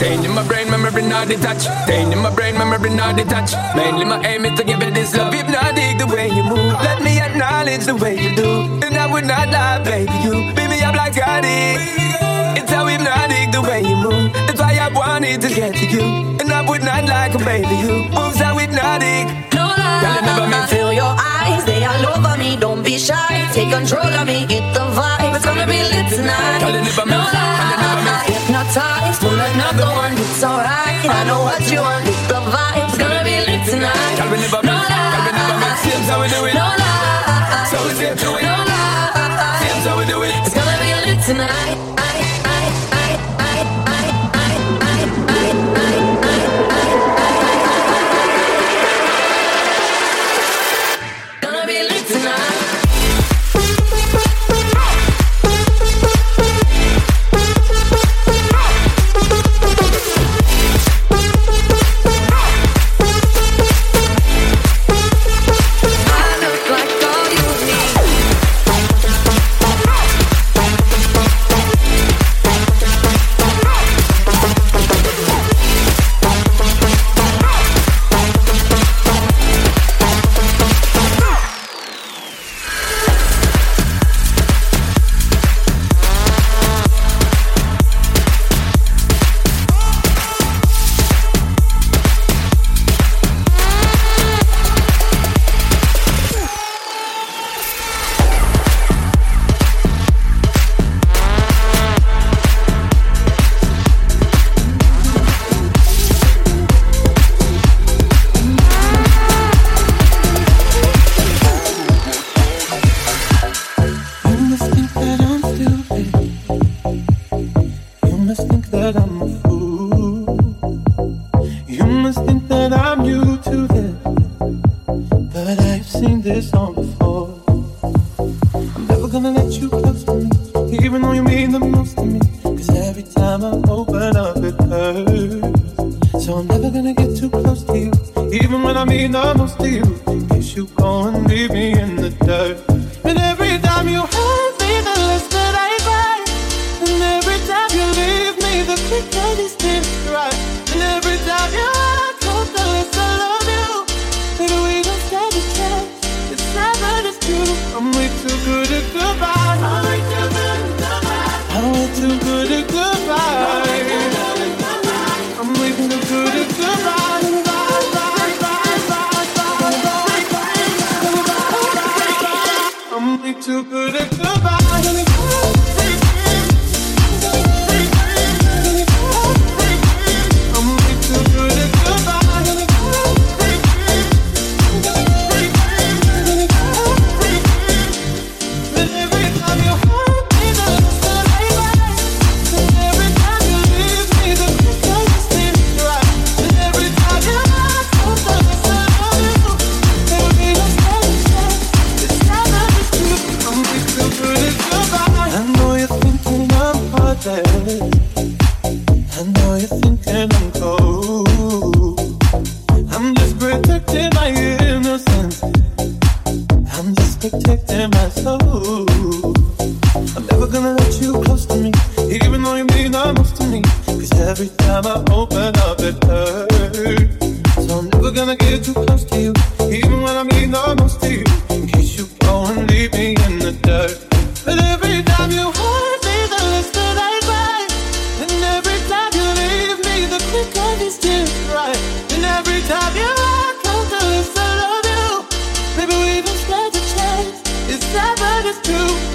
Stain in my brain, memory not detached. Stain in my brain, memory not detached. Mainly my aim is to give it this love. If not dig the way you move, let me acknowledge the way you do. And I would not lie, baby, you beat me up like Gotti. It's how hypnotic the way you move. That's why I wanted to get to you. And I would not like a baby, you move not, hypnotic. No lie, Girl, remember. Feel your eyes, they all over me. Don't be shy, take control of me. Get the vibe, it's gonna be lit tonight. Girl, me. No lie, hypnotized not the one. It's alright, I know what you want. that I'm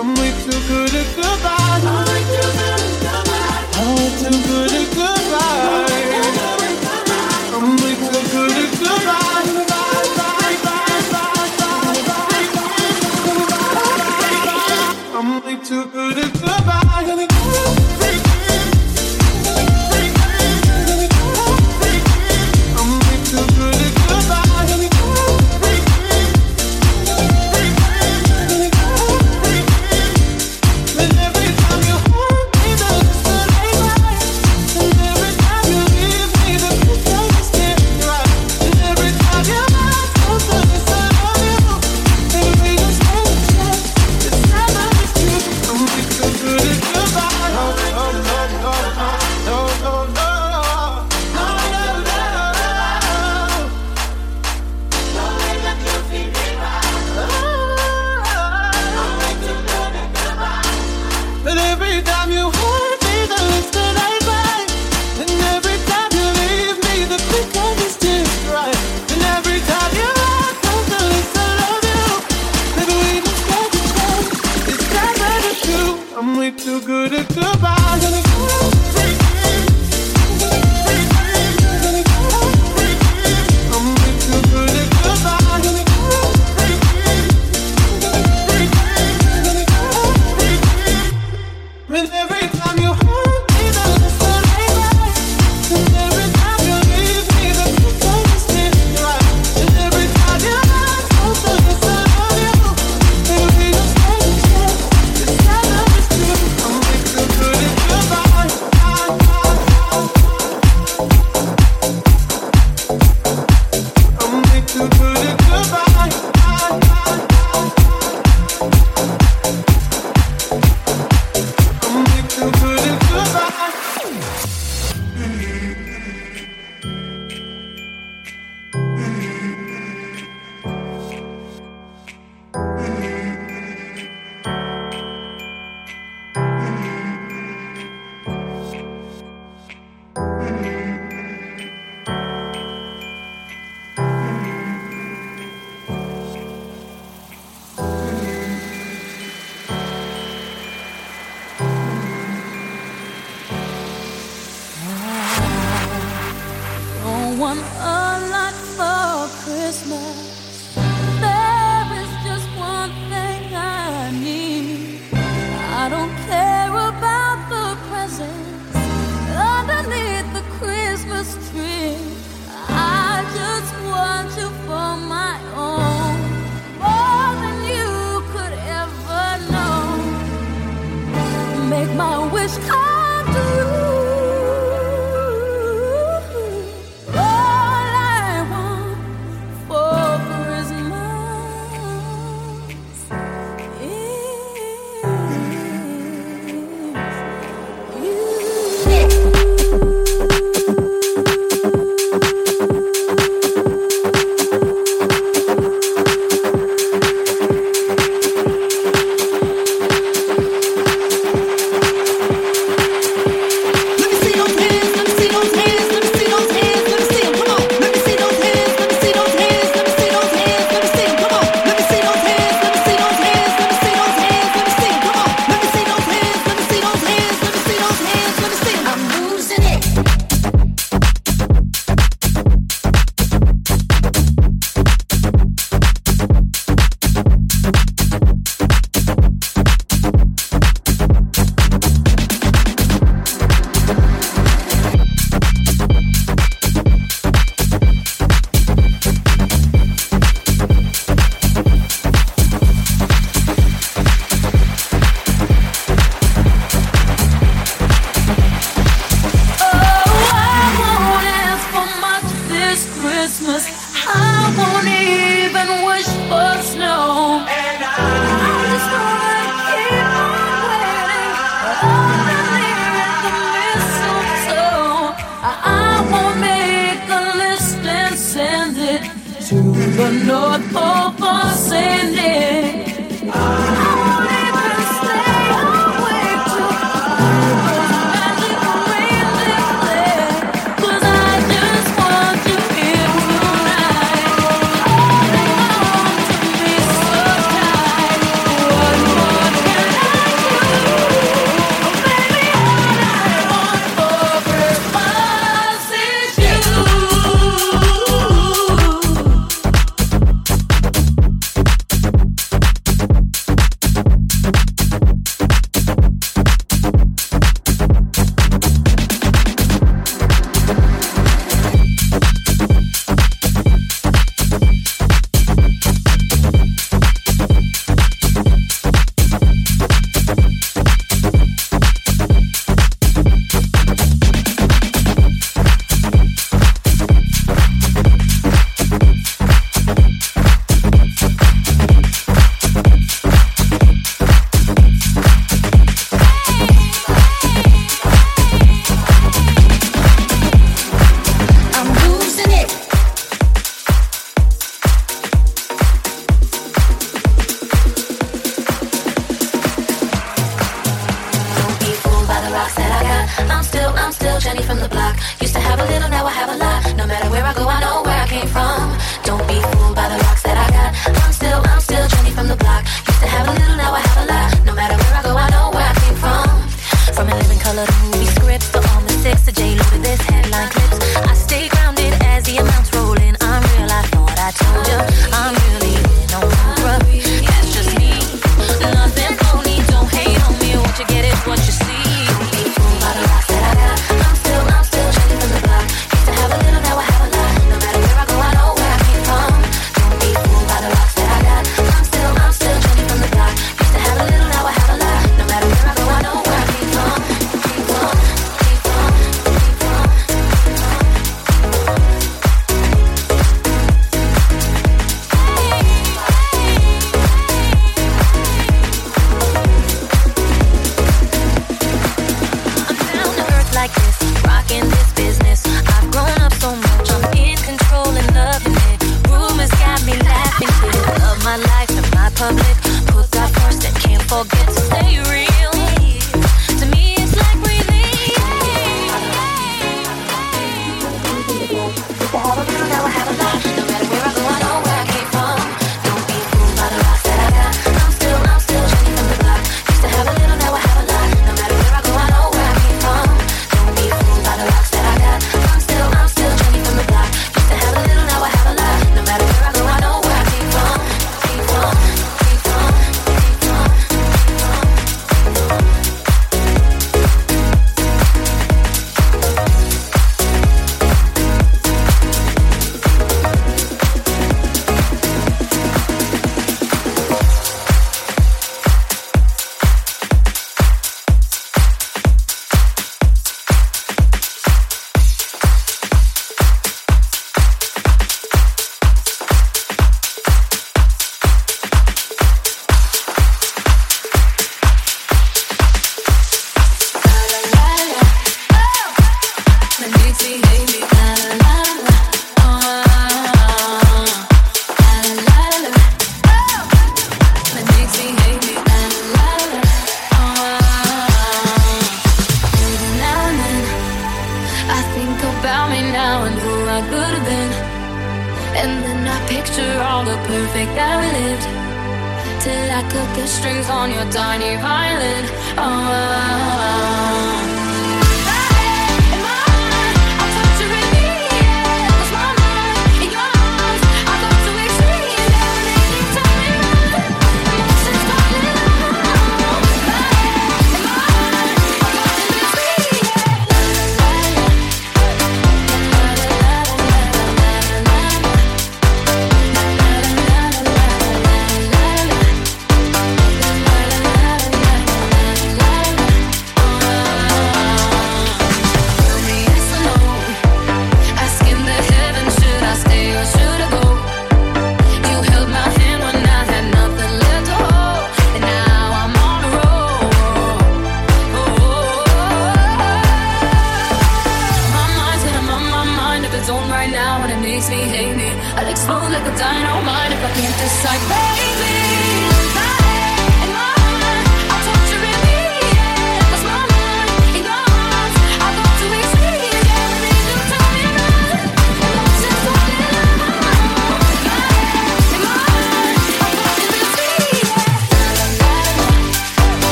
I'm way too good at goodbye.